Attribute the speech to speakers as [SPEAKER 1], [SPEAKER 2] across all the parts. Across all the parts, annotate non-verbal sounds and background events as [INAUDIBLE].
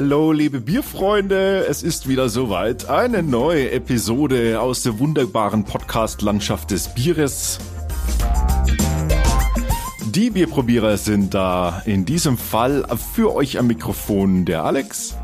[SPEAKER 1] Hallo, liebe Bierfreunde, es ist wieder soweit. Eine neue Episode aus der wunderbaren Podcast-Landschaft des Bieres. Die Bierprobierer sind da. In diesem Fall für euch am Mikrofon der Alex.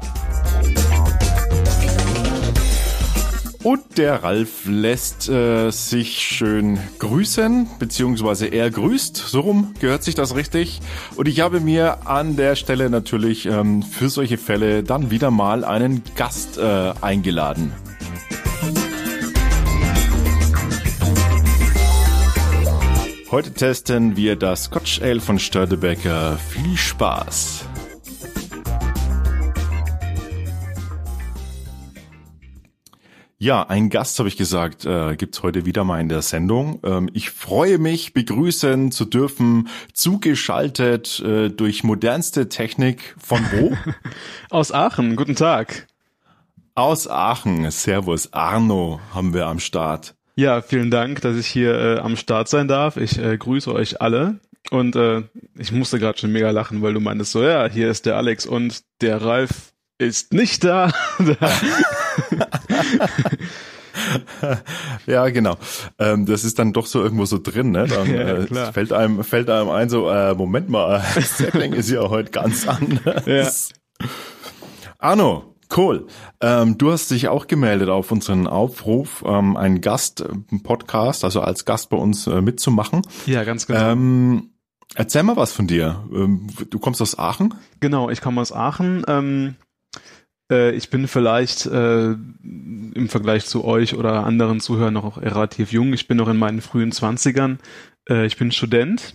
[SPEAKER 1] Und der Ralf lässt äh, sich schön grüßen, beziehungsweise er grüßt, so rum gehört sich das richtig. Und ich habe mir an der Stelle natürlich ähm, für solche Fälle dann wieder mal einen Gast äh, eingeladen. Heute testen wir das Scotch Ale von Störtebecker. Viel Spaß! Ja, ein Gast, habe ich gesagt, äh, gibt's heute wieder mal in der Sendung. Ähm, ich freue mich, begrüßen zu dürfen, zugeschaltet äh, durch modernste Technik von wo? [LAUGHS]
[SPEAKER 2] Aus Aachen, guten Tag.
[SPEAKER 1] Aus Aachen, Servus, Arno haben wir am Start.
[SPEAKER 2] Ja, vielen Dank, dass ich hier äh, am Start sein darf. Ich äh, grüße euch alle. Und äh, ich musste gerade schon mega lachen, weil du meintest so, ja, hier ist der Alex und der Ralf ist nicht da. [LAUGHS] [LAUGHS]
[SPEAKER 1] ja, genau. Ähm, das ist dann doch so irgendwo so drin, ne? Dann [LAUGHS] ja, äh, fällt einem fällt einem ein so, äh, Moment mal, [LAUGHS] Setting ist ja heute ganz anders. Ja. Arno, Cool. Ähm, du hast dich auch gemeldet auf unseren Aufruf, ähm, einen Gast, Podcast, also als Gast bei uns äh, mitzumachen.
[SPEAKER 2] Ja, ganz genau. Ähm,
[SPEAKER 1] erzähl mal was von dir. Ähm, du kommst aus Aachen?
[SPEAKER 2] Genau, ich komme aus Aachen. Äh, ich bin vielleicht äh, im Vergleich zu euch oder anderen Zuhörern noch relativ jung. Ich bin noch in meinen frühen Zwanzigern. Äh, ich bin Student.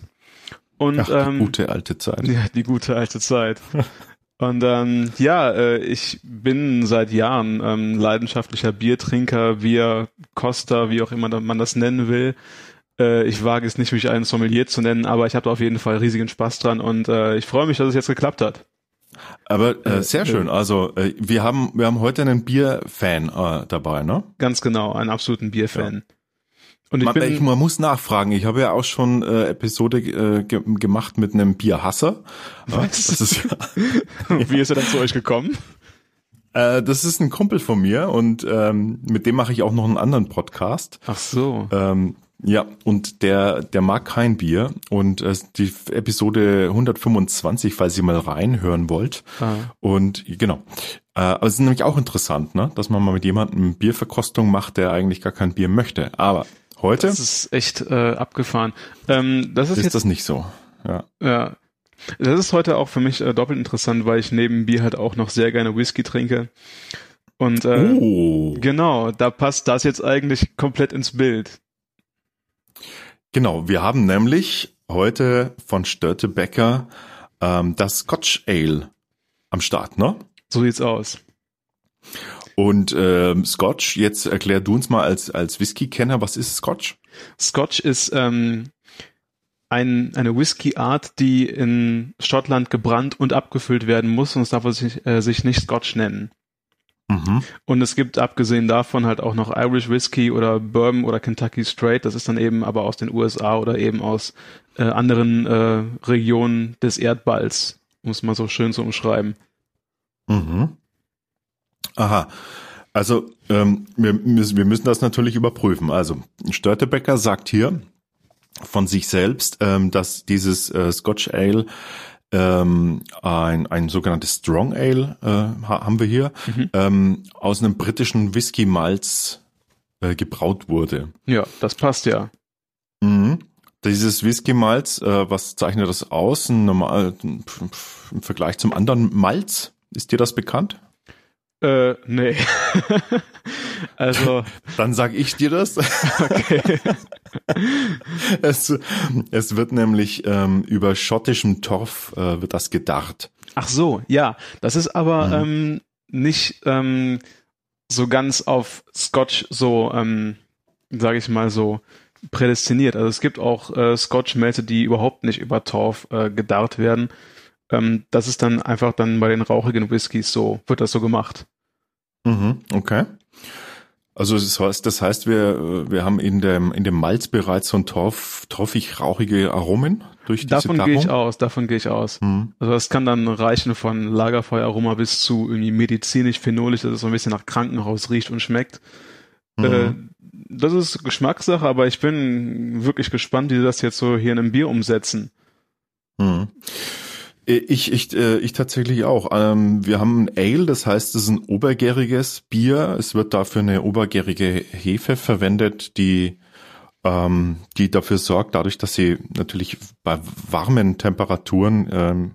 [SPEAKER 2] Und,
[SPEAKER 1] Ach, die ähm, gute alte Zeit.
[SPEAKER 2] Ja, die gute alte Zeit. [LAUGHS] Und ähm, ja, äh, ich bin seit Jahren ähm, leidenschaftlicher Biertrinker, Bier, Costa, wie auch immer man das nennen will. Äh, ich wage es nicht, mich einen Sommelier zu nennen, aber ich habe auf jeden Fall riesigen Spaß dran und äh, ich freue mich, dass es jetzt geklappt hat.
[SPEAKER 1] Aber äh, äh sehr schön. Äh, also äh, wir haben wir haben heute einen Bierfan äh, dabei, ne?
[SPEAKER 2] Ganz genau, einen absoluten Bierfan. Ja.
[SPEAKER 1] Und ich, man, bin, ich, man muss nachfragen. Ich habe ja auch schon äh, Episode äh, ge gemacht mit einem Bierhasser.
[SPEAKER 2] Was? Das ist, [LAUGHS] Wie ist er dann zu euch gekommen?
[SPEAKER 1] Äh, das ist ein Kumpel von mir und ähm, mit dem mache ich auch noch einen anderen Podcast.
[SPEAKER 2] Ach so.
[SPEAKER 1] Ähm, ja, und der, der mag kein Bier. Und äh, die Episode 125, falls ihr mal reinhören wollt. Ah. Und genau. Äh, aber es ist nämlich auch interessant, ne? dass man mal mit jemandem Bierverkostung macht, der eigentlich gar kein Bier möchte. Aber heute.
[SPEAKER 2] Das ist echt äh, abgefahren. Ähm, das ist,
[SPEAKER 1] ist
[SPEAKER 2] jetzt,
[SPEAKER 1] das nicht so. Ja.
[SPEAKER 2] ja. Das ist heute auch für mich äh, doppelt interessant, weil ich neben Bier halt auch noch sehr gerne Whisky trinke. Und äh, oh. genau, da passt das jetzt eigentlich komplett ins Bild.
[SPEAKER 1] Genau, wir haben nämlich heute von Störtebecker ähm, das Scotch Ale am Start, ne?
[SPEAKER 2] So sieht's aus.
[SPEAKER 1] Und ähm, Scotch, jetzt erklär du uns mal als, als Whisky-Kenner, was ist Scotch?
[SPEAKER 2] Scotch ist ähm, ein, eine Whisky-Art, die in Schottland gebrannt und abgefüllt werden muss und es darf sich, äh, sich nicht Scotch nennen. Mhm. Und es gibt abgesehen davon halt auch noch Irish Whiskey oder Bourbon oder Kentucky Straight. Das ist dann eben aber aus den USA oder eben aus äh, anderen äh, Regionen des Erdballs, muss man so schön so umschreiben.
[SPEAKER 1] Mhm. Aha. Also ähm, wir, müssen, wir müssen das natürlich überprüfen. Also Störtebecker sagt hier von sich selbst, ähm, dass dieses äh, Scotch Ale ähm, ein, ein sogenanntes Strong Ale äh, haben wir hier, mhm. ähm, aus einem britischen Whisky-Malz äh, gebraut wurde.
[SPEAKER 2] Ja, das passt ja.
[SPEAKER 1] Mhm. Dieses Whisky-Malz, äh, was zeichnet das aus? Normal, Im Vergleich zum anderen Malz, ist dir das bekannt?
[SPEAKER 2] Äh, nee. [LAUGHS] also.
[SPEAKER 1] Dann sag ich dir das. okay. es, es wird nämlich ähm, über schottischem Torf äh, wird das gedarrt.
[SPEAKER 2] Ach so, ja. Das ist aber mhm. ähm, nicht ähm, so ganz auf Scotch so, ähm, sage ich mal so, prädestiniert. Also es gibt auch äh, Scotch-Mälte, die überhaupt nicht über Torf äh, gedarrt werden. Ähm, das ist dann einfach dann bei den rauchigen Whiskys so, wird das so gemacht.
[SPEAKER 1] Mhm, okay. Also das heißt, das heißt, wir, wir haben in dem, in dem Malz bereits so ein torf, torfig rauchige Aromen durch diese
[SPEAKER 2] Davon gehe ich aus, davon gehe ich aus. Hm. Also das kann dann reichen von Lagerfeueraroma bis zu irgendwie medizinisch, phenolisch, dass es so ein bisschen nach Krankenhaus riecht und schmeckt. Hm. Äh, das ist Geschmackssache, aber ich bin wirklich gespannt, wie sie das jetzt so hier in einem Bier umsetzen.
[SPEAKER 1] Hm. Ich, ich, äh, ich tatsächlich auch. Ähm, wir haben ein Ale, das heißt, es ist ein obergäriges Bier. Es wird dafür eine obergärige Hefe verwendet, die, ähm, die dafür sorgt, dadurch, dass sie natürlich bei warmen Temperaturen ähm,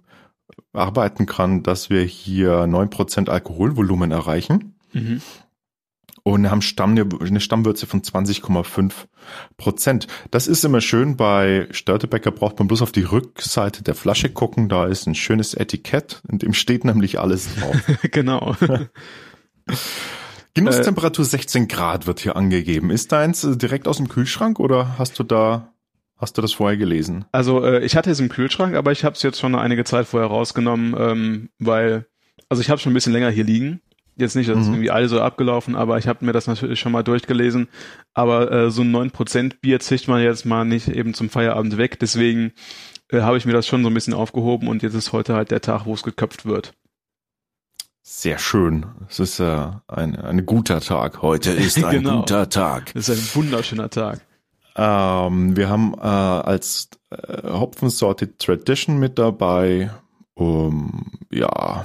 [SPEAKER 1] arbeiten kann, dass wir hier neun Prozent Alkoholvolumen erreichen. Mhm und haben Stamm, eine Stammwürze von 20,5 Prozent. Das ist immer schön. Bei Störtebecker braucht man bloß auf die Rückseite der Flasche gucken. Da ist ein schönes Etikett, in dem steht nämlich alles drauf. [LAUGHS]
[SPEAKER 2] genau. [LAUGHS]
[SPEAKER 1] Genusstemperatur 16 Grad wird hier angegeben. Ist deins äh, direkt aus dem Kühlschrank oder hast du da Hast du das vorher gelesen?
[SPEAKER 2] Also äh, ich hatte es im Kühlschrank, aber ich habe es jetzt schon einige Zeit vorher rausgenommen, ähm, weil also ich habe schon ein bisschen länger hier liegen Jetzt nicht, das ist mhm. irgendwie alles so abgelaufen, aber ich habe mir das natürlich schon mal durchgelesen. Aber äh, so ein 9% Bier zischt man jetzt mal nicht eben zum Feierabend weg. Deswegen äh, habe ich mir das schon so ein bisschen aufgehoben und jetzt ist heute halt der Tag, wo es geköpft wird.
[SPEAKER 1] Sehr schön. Es ist äh, ein, ein guter Tag. Heute [LAUGHS] ist ein genau. guter Tag.
[SPEAKER 2] Es ist ein wunderschöner Tag.
[SPEAKER 1] Ähm, wir haben äh, als äh, Hopfensorte Tradition mit dabei. Um, ja,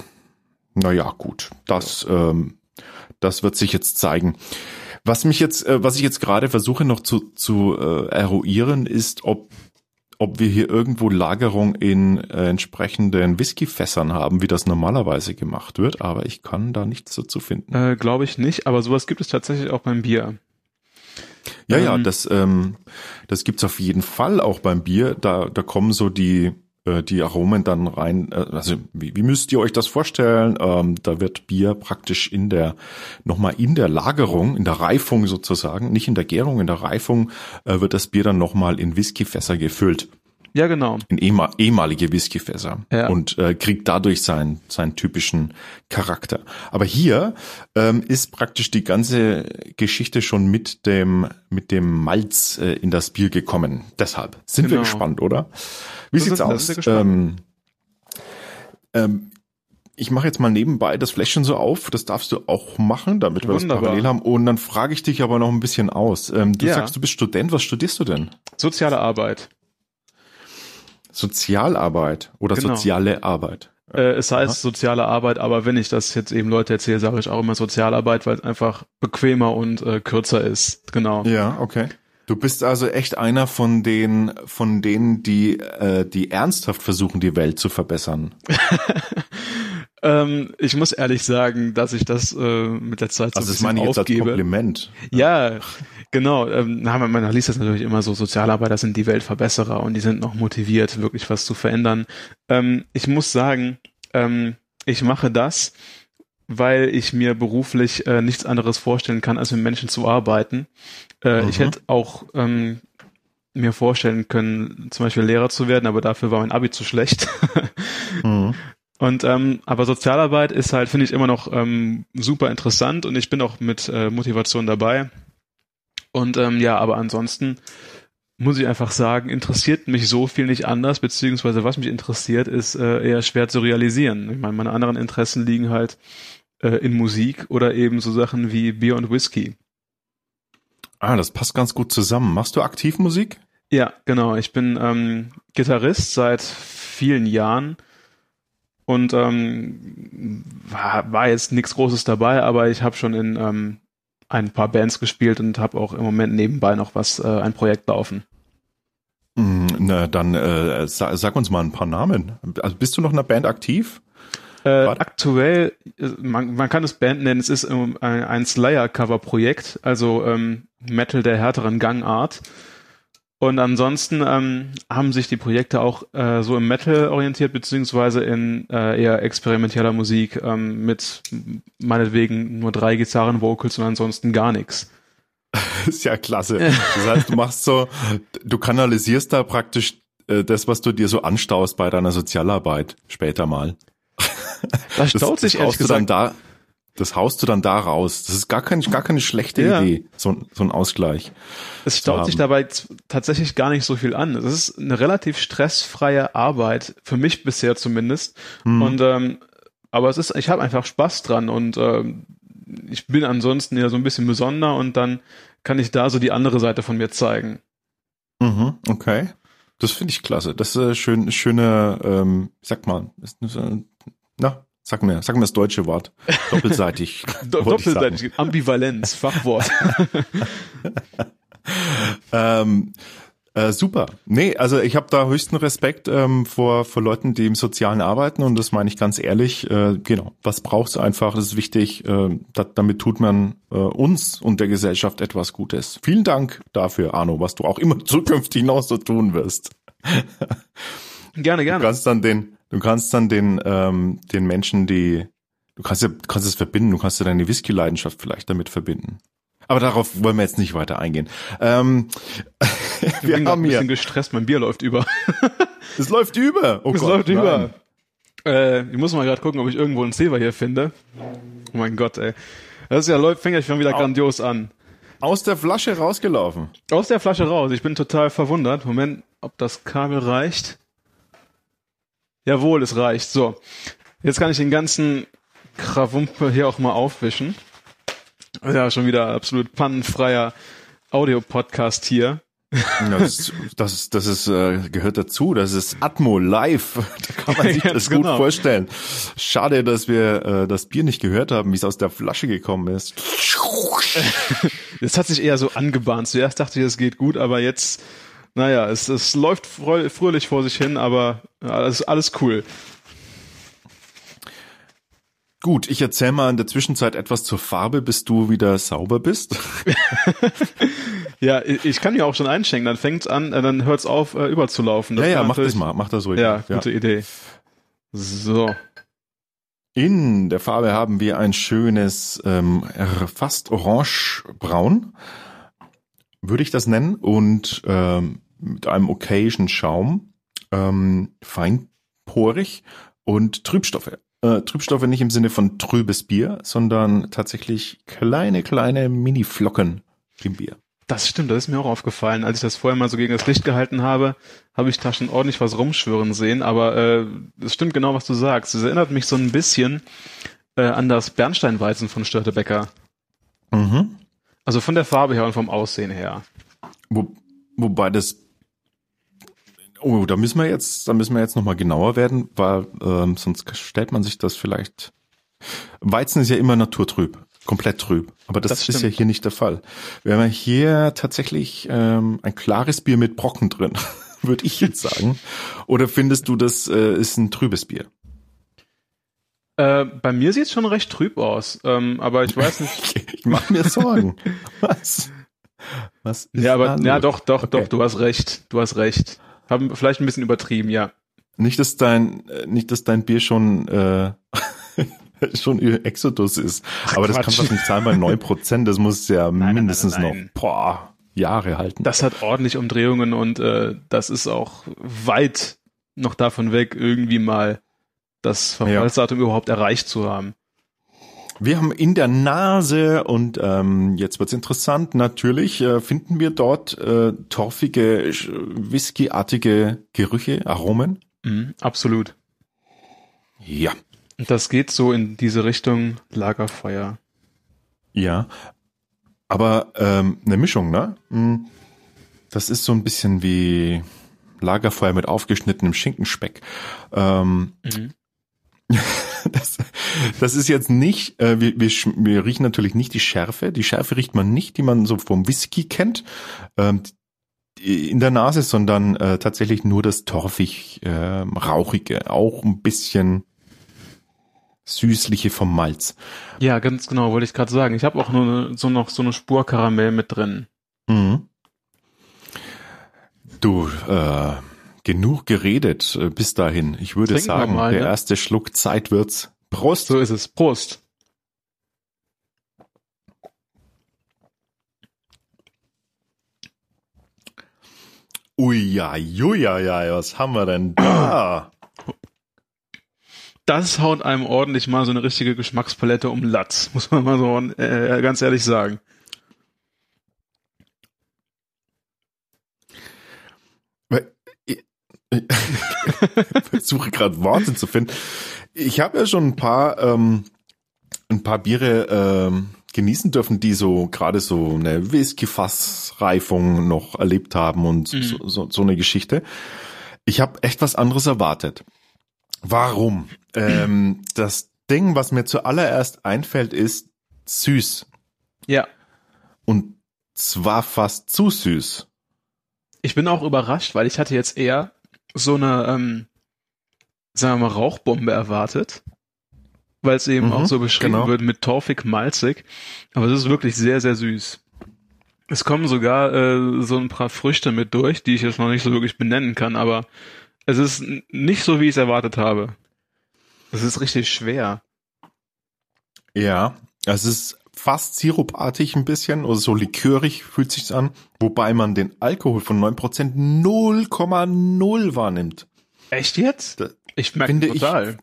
[SPEAKER 1] naja, gut, das, ähm, das wird sich jetzt zeigen. Was mich jetzt, äh, was ich jetzt gerade versuche noch zu, zu äh, eruieren, ist, ob ob wir hier irgendwo Lagerung in äh, entsprechenden Whiskyfässern haben, wie das normalerweise gemacht wird, aber ich kann da nichts dazu finden.
[SPEAKER 2] Äh, Glaube ich nicht, aber sowas gibt es tatsächlich auch beim Bier.
[SPEAKER 1] Ja, ähm, ja, das, ähm, das gibt's auf jeden Fall auch beim Bier. Da, da kommen so die, äh, die Aromen dann rein. Äh, also wie, wie müsst ihr euch das vorstellen? Ähm, da wird Bier praktisch in der nochmal in der Lagerung, in der Reifung sozusagen, nicht in der Gärung, in der Reifung äh, wird das Bier dann nochmal in Whiskyfässer gefüllt.
[SPEAKER 2] Ja, genau.
[SPEAKER 1] In ehemal, ehemalige Whiskyfässer ja. und äh, kriegt dadurch seinen, seinen typischen Charakter. Aber hier ähm, ist praktisch die ganze Geschichte schon mit dem, mit dem Malz äh, in das Bier gekommen. Deshalb sind genau. wir gespannt, oder? Wie sieht's aus? Ähm, ähm, ich mache jetzt mal nebenbei das Fläschchen so auf. Das darfst du auch machen, damit wir Wunderbar. das parallel haben. Und dann frage ich dich aber noch ein bisschen aus. Ähm, du ja. sagst, du bist Student. Was studierst du denn?
[SPEAKER 2] Soziale Arbeit.
[SPEAKER 1] Sozialarbeit oder genau. soziale Arbeit?
[SPEAKER 2] Äh, es heißt Aha. soziale Arbeit, aber wenn ich das jetzt eben Leute erzähle, sage ich auch immer Sozialarbeit, weil es einfach bequemer und äh, kürzer ist. Genau.
[SPEAKER 1] Ja, okay. Du bist also echt einer von den, von denen, die, äh, die ernsthaft versuchen, die Welt zu verbessern. [LAUGHS]
[SPEAKER 2] ähm, ich muss ehrlich sagen, dass ich das äh, mit der Zeit so
[SPEAKER 1] also ein bisschen meine ich jetzt
[SPEAKER 2] aufgebe.
[SPEAKER 1] als Kompliment.
[SPEAKER 2] Ja, genau. Ähm, man, man liest das natürlich immer so, Sozialarbeiter sind die Weltverbesserer und die sind noch motiviert, wirklich was zu verändern. Ähm, ich muss sagen, ähm, ich mache das, weil ich mir beruflich äh, nichts anderes vorstellen kann, als mit Menschen zu arbeiten. Äh, mhm. Ich hätte auch ähm, mir vorstellen können, zum Beispiel Lehrer zu werden, aber dafür war mein Abi zu schlecht. [LAUGHS] mhm. Und ähm, aber Sozialarbeit ist halt, finde ich, immer noch ähm, super interessant und ich bin auch mit äh, Motivation dabei. Und ähm, ja, aber ansonsten muss ich einfach sagen, interessiert mich so viel nicht anders, beziehungsweise was mich interessiert, ist äh, eher schwer zu realisieren. Ich meine, meine anderen Interessen liegen halt äh, in Musik oder eben so Sachen wie Bier und Whisky.
[SPEAKER 1] Ah, das passt ganz gut zusammen. Machst du aktiv Musik?
[SPEAKER 2] Ja, genau. Ich bin ähm, Gitarrist seit vielen Jahren und ähm, war, war jetzt nichts Großes dabei, aber ich habe schon in ähm, ein paar Bands gespielt und habe auch im Moment nebenbei noch was, äh, ein Projekt laufen.
[SPEAKER 1] Mm, na, dann äh, sag, sag uns mal ein paar Namen. Also bist du noch in einer Band aktiv?
[SPEAKER 2] Äh, aktuell, äh, man, man kann es Band nennen, es ist ein, ein Slayer-Cover-Projekt, also ähm, Metal der härteren Gangart. Und ansonsten ähm, haben sich die Projekte auch äh, so im Metal orientiert, beziehungsweise in äh, eher experimenteller Musik ähm, mit meinetwegen nur drei Gitarren-Vocals und ansonsten gar nichts. [LAUGHS]
[SPEAKER 1] ist ja klasse. Das heißt, du machst so, du kanalisierst da praktisch äh, das, was du dir so anstaust bei deiner Sozialarbeit später mal.
[SPEAKER 2] Da staut sich ehrlich gesagt,
[SPEAKER 1] da, Das haust du dann da raus. Das ist gar, kein, gar keine schlechte ja. Idee, so, so ein Ausgleich.
[SPEAKER 2] Es staut sich dabei tatsächlich gar nicht so viel an. Es ist eine relativ stressfreie Arbeit, für mich bisher zumindest. Mhm. Und ähm, aber es ist, ich habe einfach Spaß dran und ähm, ich bin ansonsten ja so ein bisschen besonder und dann kann ich da so die andere Seite von mir zeigen.
[SPEAKER 1] Mhm, okay. Das finde ich klasse. Das ist äh, schön, schöne, ähm, sag mal, ist, äh, na, sag mir, sag mir das deutsche Wort. Doppelseitig. [LAUGHS]
[SPEAKER 2] Doppelseitig, Ambivalenz, Fachwort. [LAUGHS]
[SPEAKER 1] ähm, äh, super. Nee, also ich habe da höchsten Respekt ähm, vor, vor Leuten, die im Sozialen arbeiten und das meine ich ganz ehrlich. Äh, genau, was braucht's einfach? Das ist wichtig. Äh, da, damit tut man äh, uns und der Gesellschaft etwas Gutes. Vielen Dank dafür, Arno, was du auch immer [LAUGHS] zukünftig noch so tun wirst.
[SPEAKER 2] gerne, gerne.
[SPEAKER 1] Du kannst dann den, du kannst dann den, ähm, den Menschen, die, du kannst ja, kannst es verbinden. Du kannst ja deine Whisky-Leidenschaft vielleicht damit verbinden. Aber darauf wollen wir jetzt nicht weiter eingehen. Ähm, [LAUGHS]
[SPEAKER 2] wir bin haben ein bisschen gestresst, mein Bier läuft über. [LAUGHS]
[SPEAKER 1] es läuft über.
[SPEAKER 2] Oh es Gott, läuft nein. über. Äh, ich muss mal gerade gucken, ob ich irgendwo einen Silber hier finde. Oh mein Gott, ey. Das ist ja läuft, fängt ja schon wieder grandios an.
[SPEAKER 1] Aus der Flasche rausgelaufen.
[SPEAKER 2] Aus der Flasche raus. Ich bin total verwundert. Moment, ob das Kabel reicht. Jawohl, es reicht. So. Jetzt kann ich den ganzen Krawumpe hier auch mal aufwischen. Ja, schon wieder absolut pannenfreier Audio-Podcast hier.
[SPEAKER 1] Das, das, das ist, äh, gehört dazu. Das ist Atmo live. [LAUGHS] Da kann man sich das gut genau. vorstellen. Schade, dass wir äh, das Bier nicht gehört haben, wie es aus der Flasche gekommen ist. [LAUGHS]
[SPEAKER 2] Das hat sich eher so angebahnt. Zuerst dachte ich, es geht gut, aber jetzt, naja, es, es läuft fröhlich vor sich hin, aber alles, alles cool.
[SPEAKER 1] Gut, ich erzähle mal in der Zwischenzeit etwas zur Farbe, bis du wieder sauber bist. [LAUGHS]
[SPEAKER 2] ja, ich kann ja auch schon einschenken, dann fängt's an, äh, dann hört's auf, äh, überzulaufen.
[SPEAKER 1] Das ja, ja, mach das mal, mach das ruhig.
[SPEAKER 2] Ja, gute ja. Idee. So.
[SPEAKER 1] In der Farbe haben wir ein schönes, ähm, fast orange-braun, würde ich das nennen, und ähm, mit einem okayen Schaum, ähm, feinporig und Trübstoffe äh, Trübstoffe nicht im Sinne von trübes Bier, sondern tatsächlich kleine, kleine Mini-Flocken im Bier.
[SPEAKER 2] Das stimmt, das ist mir auch aufgefallen. Als ich das vorher mal so gegen das Licht gehalten habe, habe ich da schon ordentlich was rumschwören sehen. Aber äh, es stimmt genau, was du sagst. Es erinnert mich so ein bisschen äh, an das Bernsteinweizen von Störtebecker. Mhm. Also von der Farbe her und vom Aussehen her.
[SPEAKER 1] Wo, wobei das Oh, da müssen wir jetzt, da müssen wir jetzt nochmal genauer werden, weil ähm, sonst stellt man sich das vielleicht. Weizen ist ja immer naturtrüb, komplett trüb. Aber das, das ist ja hier nicht der Fall. Wir haben hier tatsächlich ähm, ein klares Bier mit Brocken drin, [LAUGHS] würde ich jetzt sagen. Oder findest du, das äh, ist ein trübes Bier?
[SPEAKER 2] Äh, bei mir sieht es schon recht trüb aus, ähm, aber ich weiß
[SPEAKER 1] nicht. [LAUGHS] ich mache mir Sorgen. [LAUGHS] Was?
[SPEAKER 2] Was ist ja, aber ja, doch, doch, okay. doch. Du hast recht. Du hast recht. Haben vielleicht ein bisschen übertrieben, ja.
[SPEAKER 1] Nicht, dass dein, nicht, dass dein Bier schon, äh, [LAUGHS] schon Exodus ist. Ach, Aber Quatsch. das kann doch nicht sein bei neun Prozent. Das muss ja nein, mindestens nein, nein, noch, boah, Jahre halten.
[SPEAKER 2] Das hat ordentlich Umdrehungen und äh, das ist auch weit noch davon weg, irgendwie mal das Verfallsdatum ja. überhaupt erreicht zu haben.
[SPEAKER 1] Wir haben in der Nase und ähm, jetzt wird's interessant. Natürlich äh, finden wir dort äh, torfige, whiskyartige Gerüche, Aromen.
[SPEAKER 2] Mhm, absolut.
[SPEAKER 1] Ja.
[SPEAKER 2] Das geht so in diese Richtung Lagerfeuer.
[SPEAKER 1] Ja, aber ähm, eine Mischung, ne? Hm. Das ist so ein bisschen wie Lagerfeuer mit aufgeschnittenem Schinkenspeck. Ähm, mhm. [LAUGHS] das, das ist jetzt nicht, äh, wir, wir, wir riechen natürlich nicht die Schärfe. Die Schärfe riecht man nicht, die man so vom Whisky kennt. Ähm, in der Nase, sondern äh, tatsächlich nur das torfig äh, rauchige, auch ein bisschen süßliche vom Malz.
[SPEAKER 2] Ja, ganz genau, wollte ich gerade sagen. Ich habe auch nur so noch so eine Spur Karamell mit drin. Mhm.
[SPEAKER 1] Du, äh, genug geredet äh, bis dahin. Ich würde Trinken sagen, mal, der ne? erste Schluck Zeit wird's.
[SPEAKER 2] Prost. So ist es. Prost.
[SPEAKER 1] Ui, ja, ja, ja, was haben wir denn da?
[SPEAKER 2] das haut einem ordentlich mal so eine richtige Geschmackspalette um Latz, muss man mal so äh, ganz ehrlich sagen.
[SPEAKER 1] Ich [LAUGHS] versuche gerade Worte zu finden. Ich habe ja schon ein paar ähm, ein paar Biere ähm, genießen dürfen, die so gerade so eine Whisky-Fassreifung noch erlebt haben und mhm. so, so, so eine Geschichte. Ich habe echt was anderes erwartet. Warum? Ähm, das Ding, was mir zuallererst einfällt, ist süß.
[SPEAKER 2] Ja.
[SPEAKER 1] Und zwar fast zu süß.
[SPEAKER 2] Ich bin auch überrascht, weil ich hatte jetzt eher so eine, ähm, sagen wir mal, Rauchbombe erwartet. Weil es eben mhm, auch so beschrieben genau. wird mit torfig, malzig. Aber es ist wirklich sehr, sehr süß. Es kommen sogar äh, so ein paar Früchte mit durch, die ich jetzt noch nicht so wirklich benennen kann, aber es ist nicht so, wie ich es erwartet habe. Es ist richtig schwer.
[SPEAKER 1] Ja, es ist fast sirupartig ein bisschen oder so likörig fühlt sich's an, wobei man den Alkohol von 9% 0,0 wahrnimmt.
[SPEAKER 2] Echt jetzt? ich merke total.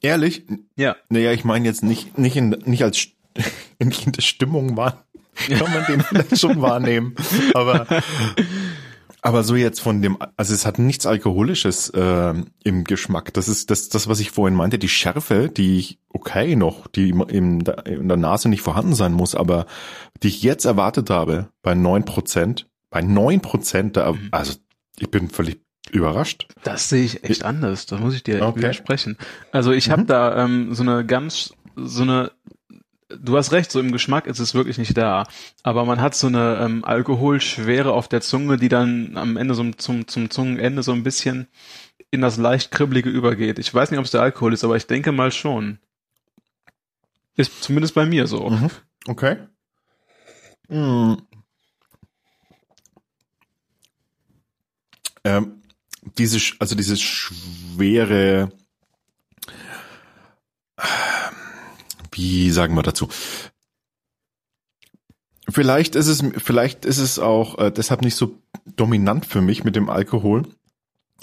[SPEAKER 1] Ich, ehrlich?
[SPEAKER 2] Ja.
[SPEAKER 1] Naja, ich meine jetzt nicht, nicht in, nicht als, [LAUGHS] nicht in der Stimmung wahr, kann man den vielleicht schon wahrnehmen, aber, [LAUGHS] aber so jetzt von dem, also es hat nichts Alkoholisches äh, im Geschmack. Das ist das, das, was ich vorhin meinte, die Schärfe, die okay noch, die in, in der Nase nicht vorhanden sein muss, aber die ich jetzt erwartet habe bei neun Prozent, bei neun Prozent, mhm. also ich bin völlig überrascht.
[SPEAKER 2] Das sehe ich echt anders. Da muss ich dir okay. widersprechen. Also ich mhm. habe da ähm, so eine ganz so eine du hast recht, so im Geschmack ist es wirklich nicht da. Aber man hat so eine ähm, Alkoholschwere auf der Zunge, die dann am Ende so zum, zum Zungenende so ein bisschen in das leicht kribbelige übergeht. Ich weiß nicht, ob es der Alkohol ist, aber ich denke mal schon. Ist zumindest bei mir so. Mhm.
[SPEAKER 1] Okay. Mhm. Ähm, diese, also diese schwere wie sagen wir dazu? Vielleicht ist es, vielleicht ist es auch äh, deshalb nicht so dominant für mich mit dem Alkohol.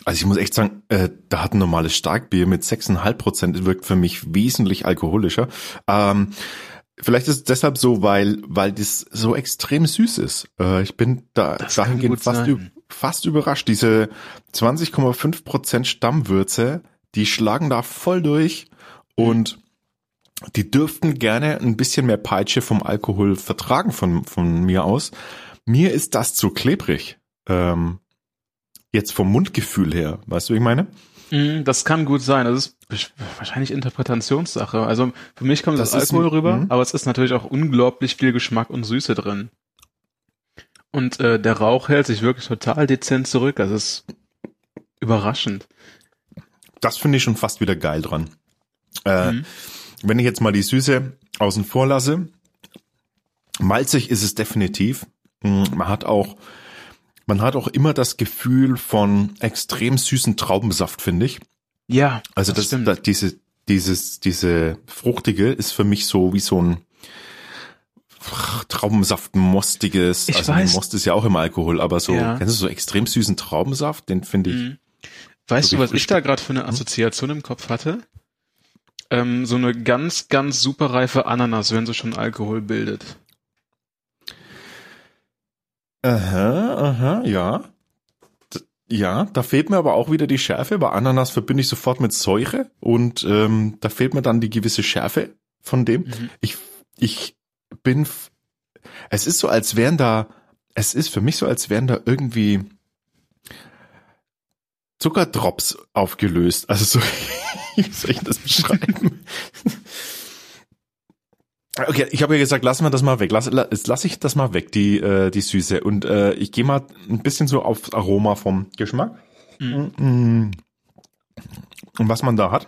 [SPEAKER 1] Also ich muss echt sagen, äh, da hat ein normales Starkbier mit 6,5 Prozent wirkt für mich wesentlich alkoholischer. Ähm, vielleicht ist es deshalb so, weil weil das so extrem süß ist. Äh, ich bin da dahingehend fast, fast überrascht. Diese 20,5 Prozent Stammwürze, die schlagen da voll durch und die dürften gerne ein bisschen mehr Peitsche vom Alkohol vertragen von, von mir aus. Mir ist das zu klebrig. Ähm, jetzt vom Mundgefühl her, weißt du, wie ich meine?
[SPEAKER 2] Mm, das kann gut sein. Das ist wahrscheinlich Interpretationssache. Also für mich kommt das, das Alkohol ein, rüber, mh. aber es ist natürlich auch unglaublich viel Geschmack und Süße drin. Und äh, der Rauch hält sich wirklich total dezent zurück. Das ist überraschend.
[SPEAKER 1] Das finde ich schon fast wieder geil dran. Äh, mhm wenn ich jetzt mal die Süße außen vor lasse, malzig ist es definitiv. Hm, man hat auch, man hat auch immer das Gefühl von extrem süßen Traubensaft, finde ich.
[SPEAKER 2] Ja.
[SPEAKER 1] Also das, das, das diese, dieses, diese fruchtige ist für mich so wie so ein Traubensaft mostiges.
[SPEAKER 2] Ich also weiß.
[SPEAKER 1] Most ist ja auch im Alkohol, aber so, ja. kennst du so extrem süßen Traubensaft? Den finde ich. Mhm.
[SPEAKER 2] Weißt du, was ich da gerade für eine hm? Assoziation im Kopf hatte? Ähm, so eine ganz, ganz superreife Ananas, wenn sie schon Alkohol bildet.
[SPEAKER 1] Aha, aha, ja. Ja, da fehlt mir aber auch wieder die Schärfe. Bei Ananas verbinde ich sofort mit Säure und ähm, da fehlt mir dann die gewisse Schärfe von dem. Mhm. Ich, ich bin, es ist so, als wären da, es ist für mich so, als wären da irgendwie Zuckerdrops aufgelöst. Also so, wie soll ich das beschreiben? Okay, ich habe ja gesagt, lassen wir das mal weg. Lass, lass, lass ich das mal weg, die, äh, die Süße. Und äh, ich gehe mal ein bisschen so aufs Aroma vom Geschmack. Mhm. Mm. Und was man da hat,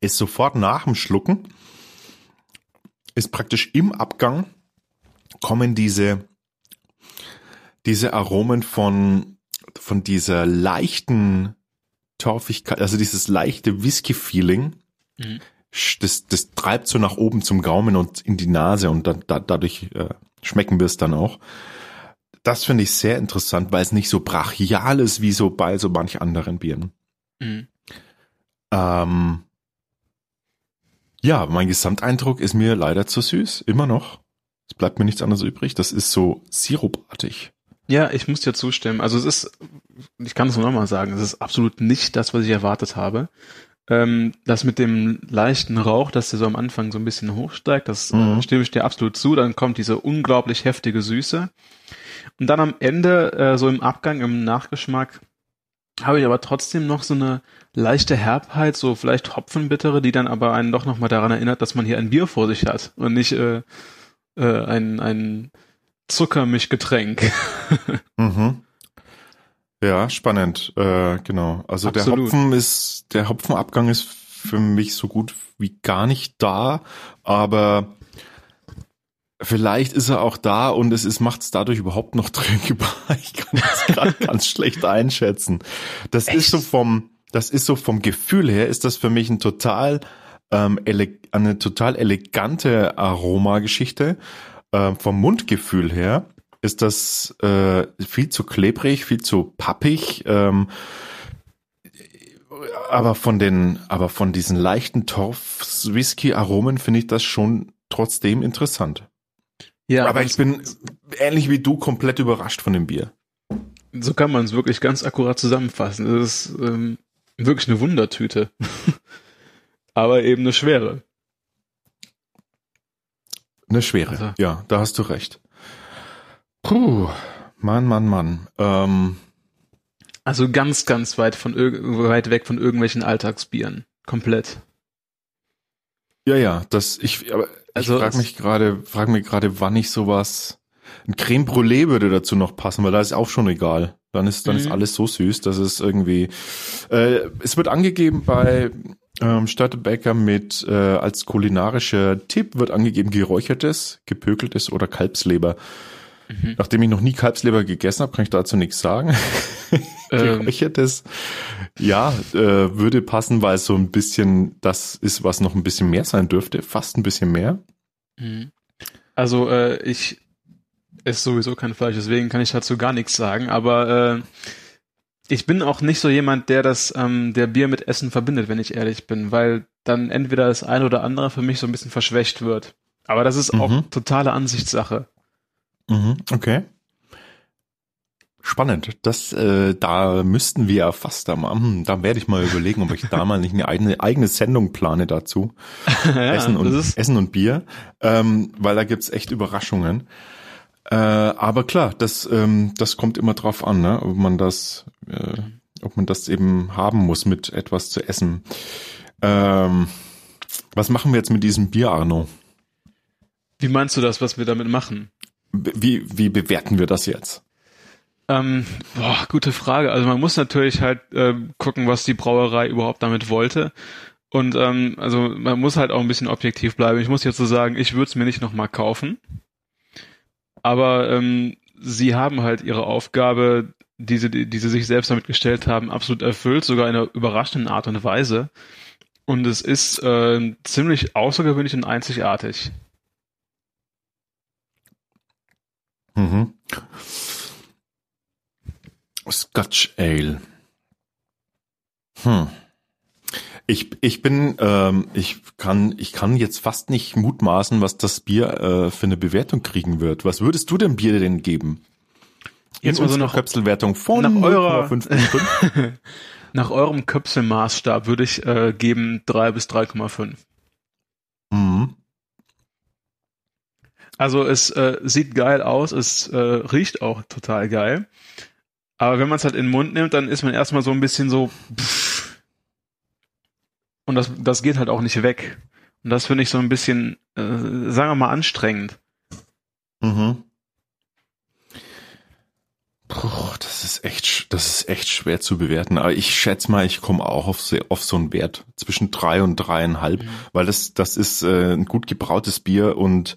[SPEAKER 1] ist sofort nach dem Schlucken, ist praktisch im Abgang kommen diese, diese Aromen von, von dieser leichten Torfigkeit, also dieses leichte Whisky-Feeling, mhm. das, das treibt so nach oben zum Gaumen und in die Nase und da, da, dadurch äh, schmecken wir es dann auch. Das finde ich sehr interessant, weil es nicht so brachial ist wie so bei so manch anderen Bieren. Mhm. Ähm, Ja, mein Gesamteindruck ist mir leider zu süß, immer noch. Es bleibt mir nichts anderes übrig. Das ist so sirupartig.
[SPEAKER 2] Ja, ich muss dir zustimmen. Also es ist, ich kann es nur nochmal sagen, es ist absolut nicht das, was ich erwartet habe. Ähm, das mit dem leichten Rauch, dass der so am Anfang so ein bisschen hochsteigt, das äh, mhm. äh, stimme ich dir absolut zu. Dann kommt diese unglaublich heftige Süße. Und dann am Ende, äh, so im Abgang, im Nachgeschmack, habe ich aber trotzdem noch so eine leichte Herbheit, so vielleicht Hopfenbittere, die dann aber einen doch nochmal daran erinnert, dass man hier ein Bier vor sich hat und nicht äh, äh, ein, ein Zuckermischgetränk. [LAUGHS]
[SPEAKER 1] mhm. Ja, spannend, äh, genau. Also Absolut. der Hopfen ist, der Hopfenabgang ist für mich so gut wie gar nicht da, aber vielleicht ist er auch da und es ist, macht es dadurch überhaupt noch [LAUGHS] trinkbar. Ich kann das gerade [LAUGHS] ganz schlecht einschätzen. Das Echt? ist so vom, das ist so vom Gefühl her, ist das für mich ein total, ähm, eine total elegante Aromageschichte. Ähm, vom Mundgefühl her ist das äh, viel zu klebrig, viel zu pappig. Ähm, aber von den, aber von diesen leichten Torf-Whisky-Aromen finde ich das schon trotzdem interessant. Ja, aber ich bin ähnlich wie du komplett überrascht von dem Bier.
[SPEAKER 2] So kann man es wirklich ganz akkurat zusammenfassen. Es ist ähm, wirklich eine Wundertüte. [LAUGHS] aber eben eine schwere.
[SPEAKER 1] Eine schwere, also. ja, da hast du recht. Puh, Mann, Mann, Mann. Ähm,
[SPEAKER 2] also ganz, ganz weit von weit weg von irgendwelchen Alltagsbieren. Komplett.
[SPEAKER 1] Ja, ja, das ich aber also ich frage mich gerade, frage mich gerade, wann ich sowas ein Creme Brûlée würde dazu noch passen, weil da ist auch schon egal. Dann ist dann mhm. ist alles so süß, dass es irgendwie äh, es wird angegeben bei ähm, Störtebecker mit äh, als kulinarischer Tipp wird angegeben geräuchertes, gepökeltes oder Kalbsleber. Mhm. Nachdem ich noch nie Kalbsleber gegessen habe, kann ich dazu nichts sagen. [LAUGHS] Ähm. Geräuchertes, ja, äh, würde passen, weil es so ein bisschen das ist, was noch ein bisschen mehr sein dürfte, fast ein bisschen mehr.
[SPEAKER 2] Mhm. Also äh, ich esse sowieso kein Fleisch, deswegen kann ich dazu gar nichts sagen, aber äh, ich bin auch nicht so jemand, der das, ähm, der Bier mit Essen verbindet, wenn ich ehrlich bin, weil dann entweder das eine oder andere für mich so ein bisschen verschwächt wird. Aber das ist mhm. auch totale Ansichtssache.
[SPEAKER 1] Mhm, okay. Spannend. Das, äh, da müssten wir ja fast da mal, hm, da werde ich mal überlegen, ob ich da mal nicht eine eigene, eigene Sendung plane dazu. [LAUGHS] ja, Essen, und, Essen und Bier. Ähm, weil da gibt's echt Überraschungen. Äh, aber klar, das, ähm, das kommt immer drauf an, ne? ob man das, äh, ob man das eben haben muss mit etwas zu essen. Ähm, was machen wir jetzt mit diesem Bier, Arno?
[SPEAKER 2] Wie meinst du das, was wir damit machen?
[SPEAKER 1] Wie, wie bewerten wir das jetzt?
[SPEAKER 2] Ähm, boah, gute Frage. Also man muss natürlich halt äh, gucken, was die Brauerei überhaupt damit wollte. Und ähm, also man muss halt auch ein bisschen objektiv bleiben. Ich muss jetzt so sagen, ich würde es mir nicht nochmal kaufen. Aber ähm, sie haben halt ihre Aufgabe, die sie, die sie sich selbst damit gestellt haben, absolut erfüllt, sogar in einer überraschenden Art und Weise. Und es ist äh, ziemlich außergewöhnlich und einzigartig.
[SPEAKER 1] Mhm. Scotch Ale. Hm. Ich, ich bin, ähm, ich kann, ich kann jetzt fast nicht mutmaßen, was das Bier äh, für eine Bewertung kriegen wird. Was würdest du dem Bier denn geben?
[SPEAKER 2] Jetzt also noch
[SPEAKER 1] Köpselwertung von
[SPEAKER 2] nach eurer [LAUGHS] nach eurem Köpselmaßstab würde ich äh, geben drei bis 3,5. Mhm. Also es äh, sieht geil aus, es äh, riecht auch total geil. Aber wenn man es halt in den Mund nimmt, dann ist man erstmal so ein bisschen so. Pff. Und das, das geht halt auch nicht weg. Und das finde ich so ein bisschen, äh, sagen wir mal, anstrengend.
[SPEAKER 1] Mhm. Puh, das ist echt, das ist echt schwer zu bewerten. Aber ich schätze mal, ich komme auch auf so, auf so einen Wert zwischen drei und dreieinhalb, mhm. weil das, das ist äh, ein gut gebrautes Bier und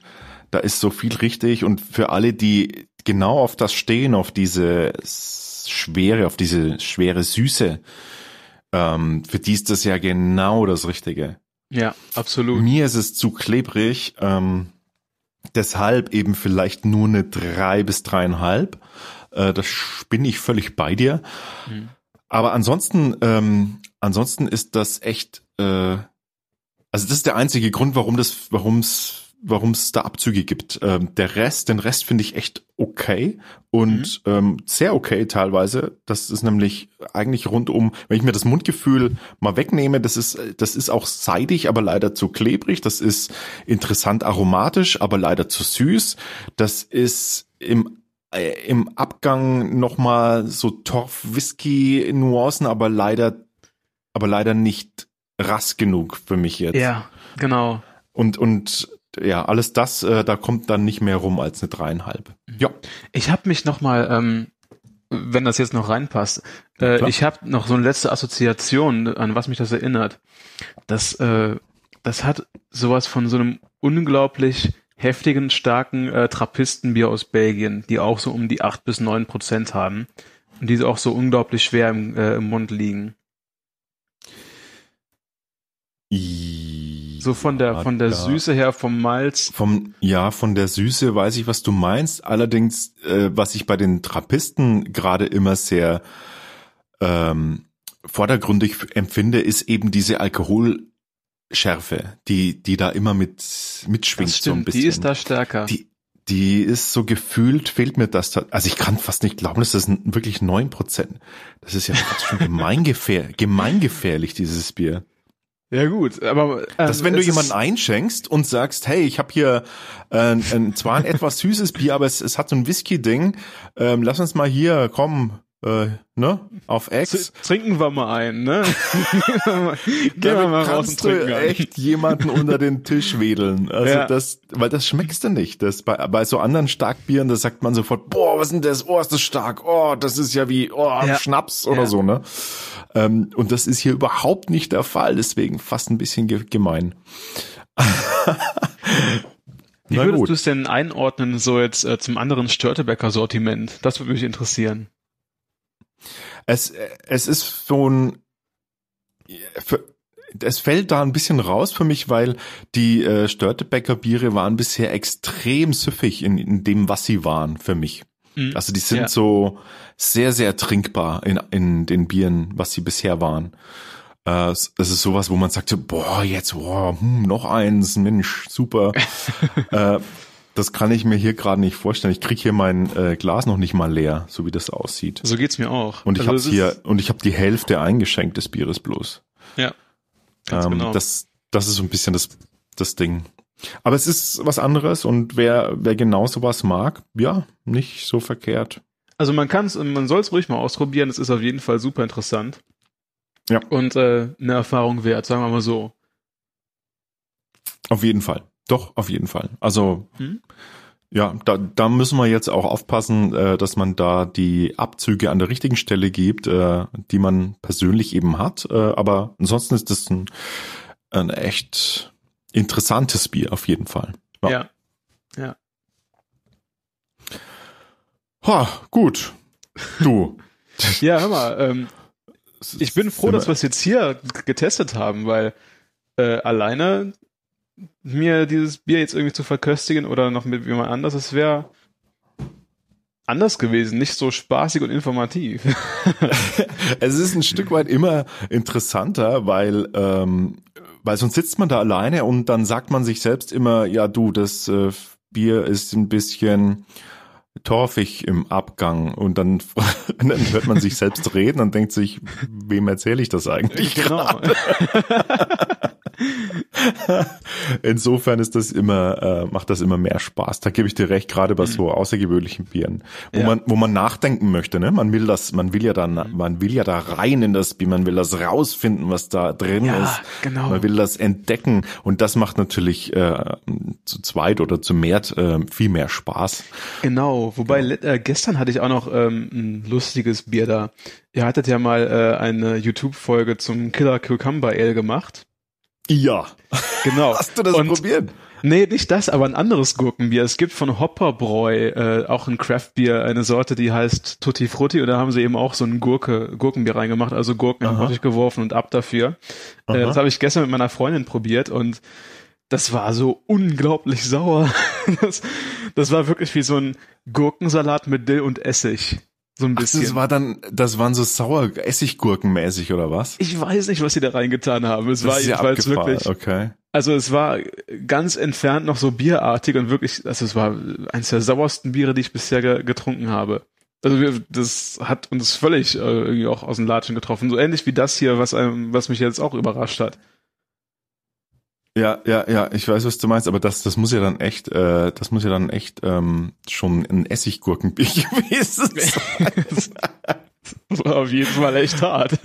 [SPEAKER 1] da ist so viel richtig. Und für alle, die genau auf das stehen, auf diese Schwere, auf diese schwere Süße, ähm, für die ist das ja genau das Richtige.
[SPEAKER 2] Ja, absolut.
[SPEAKER 1] Mir ist es zu klebrig, ähm, deshalb eben vielleicht nur eine drei bis dreieinhalb. Äh, das bin ich völlig bei dir. Mhm. Aber ansonsten, ähm, ansonsten ist das echt, äh, Also das ist der einzige Grund, warum das, warum es warum es da Abzüge gibt. Ähm, der Rest, den Rest finde ich echt okay und mhm. ähm, sehr okay teilweise. Das ist nämlich eigentlich rundum, wenn ich mir das Mundgefühl mal wegnehme, das ist, das ist auch seidig, aber leider zu klebrig. Das ist interessant aromatisch, aber leider zu süß. Das ist im äh, im Abgang nochmal so Torf-Whisky-Nuancen, aber leider, aber leider nicht rass genug für mich jetzt.
[SPEAKER 2] Ja, genau.
[SPEAKER 1] Und, und ja, alles das, äh, da kommt dann nicht mehr rum als eine dreieinhalb.
[SPEAKER 2] Ja. Ich habe mich nochmal, ähm, wenn das jetzt noch reinpasst, äh, ich habe noch so eine letzte Assoziation, an was mich das erinnert. Das, äh, das hat sowas von so einem unglaublich heftigen, starken äh, Trappistenbier aus Belgien, die auch so um die acht bis neun Prozent haben und die auch so unglaublich schwer im, äh, im Mund liegen. So von der von der Süße her vom Malz.
[SPEAKER 1] Vom ja von der Süße weiß ich, was du meinst. Allerdings, äh, was ich bei den Trappisten gerade immer sehr ähm, vordergründig empfinde, ist eben diese Alkoholschärfe, die die da immer mit mitschwingt
[SPEAKER 2] stimmt, so ein bisschen. Die ist da stärker.
[SPEAKER 1] Die die ist so gefühlt, fehlt mir das. Also ich kann fast nicht glauben, dass das wirklich neun Prozent. Das ist ja fast schon [LAUGHS] gemeingefähr, gemeingefährlich, dieses Bier.
[SPEAKER 2] Ja gut, aber
[SPEAKER 1] ähm, dass wenn du jemanden einschenkst und sagst, hey, ich habe hier äh, ein, zwar ein etwas süßes Bier, aber es, es hat so ein Whisky-Ding, ähm, lass uns mal hier, komm, äh, ne, auf Ex.
[SPEAKER 2] Trinken wir mal ein, ne? [LAUGHS]
[SPEAKER 1] Gehen wir mal raus und trinken. Du echt jemanden unter den Tisch wedeln. Also ja. das, weil das schmeckst du nicht. Das bei, bei so anderen Starkbieren, da sagt man sofort, boah, was ist denn das? Oh, ist das stark. Oh, das ist ja wie, oh, ja. Schnaps oder ja. so, ne? Ähm, und das ist hier überhaupt nicht der Fall, deswegen fast ein bisschen gemein.
[SPEAKER 2] Wie würdest du es denn einordnen, so jetzt äh, zum anderen Störtebecker-Sortiment? Das würde mich interessieren.
[SPEAKER 1] Es, es ist so ein, für, es fällt da ein bisschen raus für mich, weil die äh, Störtebecker Biere waren bisher extrem süffig in, in dem, was sie waren für mich. Mhm. Also die sind ja. so sehr, sehr trinkbar in, in den Bieren, was sie bisher waren. Äh, es ist sowas, wo man sagt, boah, jetzt, boah, hm, noch eins, Mensch, super. [LAUGHS] äh, das kann ich mir hier gerade nicht vorstellen. Ich krieg hier mein äh, Glas noch nicht mal leer, so wie das aussieht.
[SPEAKER 2] So geht's mir auch.
[SPEAKER 1] Und ich also habe hier und ich habe die Hälfte eingeschenkt des Bieres bloß.
[SPEAKER 2] Ja.
[SPEAKER 1] Ähm, genau. Das das ist so ein bisschen das das Ding. Aber es ist was anderes und wer wer genau sowas mag, ja, nicht so verkehrt.
[SPEAKER 2] Also man kann es, man soll es ruhig mal ausprobieren. Es ist auf jeden Fall super interessant.
[SPEAKER 1] Ja.
[SPEAKER 2] Und äh, eine Erfahrung wert, sagen wir mal so.
[SPEAKER 1] Auf jeden Fall. Doch, auf jeden Fall. Also hm? ja, da, da müssen wir jetzt auch aufpassen, äh, dass man da die Abzüge an der richtigen Stelle gibt, äh, die man persönlich eben hat. Äh, aber ansonsten ist das ein, ein echt interessantes Bier auf jeden Fall.
[SPEAKER 2] Ja. Ja. ja.
[SPEAKER 1] Ha, gut. Du. [LAUGHS]
[SPEAKER 2] ja, hör mal, ähm, ich bin froh, dass wir es jetzt hier getestet haben, weil äh, alleine mir dieses Bier jetzt irgendwie zu verköstigen oder noch mit jemand anders, das wäre anders gewesen, nicht so spaßig und informativ. [LAUGHS]
[SPEAKER 1] es ist ein Stück weit immer interessanter, weil ähm, weil sonst sitzt man da alleine und dann sagt man sich selbst immer, ja du, das äh, Bier ist ein bisschen torfig im Abgang und dann, [LAUGHS] dann hört man sich selbst reden und denkt sich, wem erzähle ich das eigentlich? Genau. [LAUGHS] [LAUGHS] Insofern ist das immer, äh, macht das immer mehr Spaß. Da gebe ich dir recht, gerade bei so außergewöhnlichen Bieren, wo ja. man, wo man nachdenken möchte. Ne? Man will das, man will ja dann, man will ja da rein in das Bier, man will das rausfinden, was da drin ja, ist.
[SPEAKER 2] Genau.
[SPEAKER 1] Man will das entdecken und das macht natürlich äh, zu zweit oder zu mehr äh, viel mehr Spaß.
[SPEAKER 2] Genau. Wobei genau. Äh, gestern hatte ich auch noch ähm, ein lustiges Bier da. Ihr hattet ja mal äh, eine YouTube-Folge zum Killer Cucumber Ale gemacht.
[SPEAKER 1] Ja.
[SPEAKER 2] Genau.
[SPEAKER 1] Hast du das und, probiert?
[SPEAKER 2] Nee, nicht das, aber ein anderes Gurkenbier. Es gibt von Hopperbräu äh, auch ein Craftbier, eine Sorte, die heißt Tutti Frutti und da haben sie eben auch so ein Gurke, Gurkenbier reingemacht, also Gurken Aha. in geworfen und ab dafür. Äh, das habe ich gestern mit meiner Freundin probiert und das war so unglaublich sauer. [LAUGHS] Das, das war wirklich wie so ein Gurkensalat mit Dill und Essig. So ein bisschen.
[SPEAKER 1] Ach, das war dann, das waren so sauer Essiggurkenmäßig oder was?
[SPEAKER 2] Ich weiß nicht, was sie da reingetan haben. Es
[SPEAKER 1] das
[SPEAKER 2] war jedenfalls
[SPEAKER 1] ja
[SPEAKER 2] wirklich.
[SPEAKER 1] Okay.
[SPEAKER 2] Also es war ganz entfernt noch so bierartig und wirklich, also es war eines der sauersten Biere, die ich bisher ge getrunken habe. Also wir, das hat uns völlig äh, irgendwie auch aus dem Latschen getroffen. So ähnlich wie das hier, was einem, was mich jetzt auch überrascht hat.
[SPEAKER 1] Ja, ja, ja, ich weiß, was du meinst, aber das, das muss ja dann echt, äh, das muss ja dann echt ähm, schon ein Essiggurkenbier [LAUGHS] gewesen sein.
[SPEAKER 2] das war auf jeden Fall echt hart.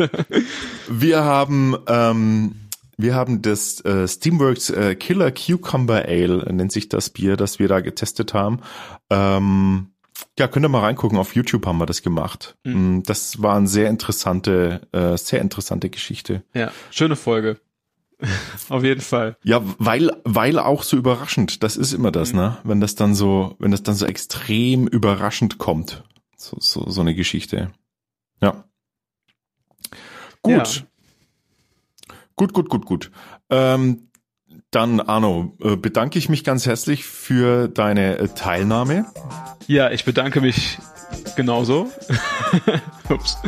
[SPEAKER 1] Wir haben, ähm, wir haben das äh, Steamworks äh, Killer Cucumber Ale, nennt sich das Bier, das wir da getestet haben. Ähm, ja, könnt ihr mal reingucken. Auf YouTube haben wir das gemacht. Mhm. Das war eine sehr interessante, äh, sehr interessante Geschichte.
[SPEAKER 2] Ja, schöne Folge. [LAUGHS] Auf jeden Fall.
[SPEAKER 1] Ja, weil, weil auch so überraschend. Das ist immer das, mhm. ne? Wenn das dann so, wenn das dann so extrem überraschend kommt. So, so, so eine Geschichte. Ja. Gut. Ja. Gut, gut, gut, gut. Ähm, dann, Arno, äh, bedanke ich mich ganz herzlich für deine äh, Teilnahme.
[SPEAKER 2] Ja, ich bedanke mich genauso. [LAUGHS] Ups.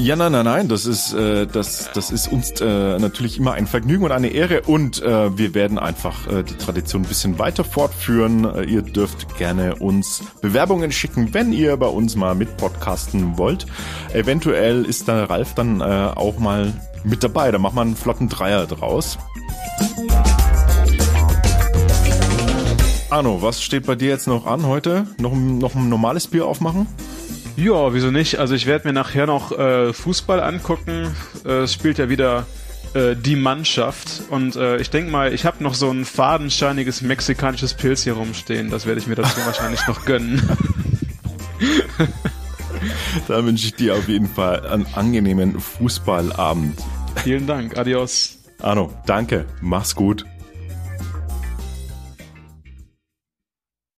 [SPEAKER 1] Ja, nein, nein, nein, das ist, äh, das, das ist uns äh, natürlich immer ein Vergnügen und eine Ehre und äh, wir werden einfach äh, die Tradition ein bisschen weiter fortführen. Äh, ihr dürft gerne uns Bewerbungen schicken, wenn ihr bei uns mal mit podcasten wollt. Eventuell ist der Ralf dann äh, auch mal mit dabei, da macht man einen flotten Dreier draus. Arno, was steht bei dir jetzt noch an heute? Noch, noch ein normales Bier aufmachen?
[SPEAKER 2] Ja, wieso nicht? Also ich werde mir nachher noch äh, Fußball angucken. Äh, es spielt ja wieder äh, die Mannschaft. Und äh, ich denke mal, ich habe noch so ein fadenscheiniges mexikanisches Pilz hier rumstehen. Das werde ich mir dazu [LAUGHS] wahrscheinlich noch gönnen. [LAUGHS]
[SPEAKER 1] da wünsche ich dir auf jeden Fall einen angenehmen Fußballabend.
[SPEAKER 2] Vielen Dank. Adios.
[SPEAKER 1] Arno, danke. Mach's gut.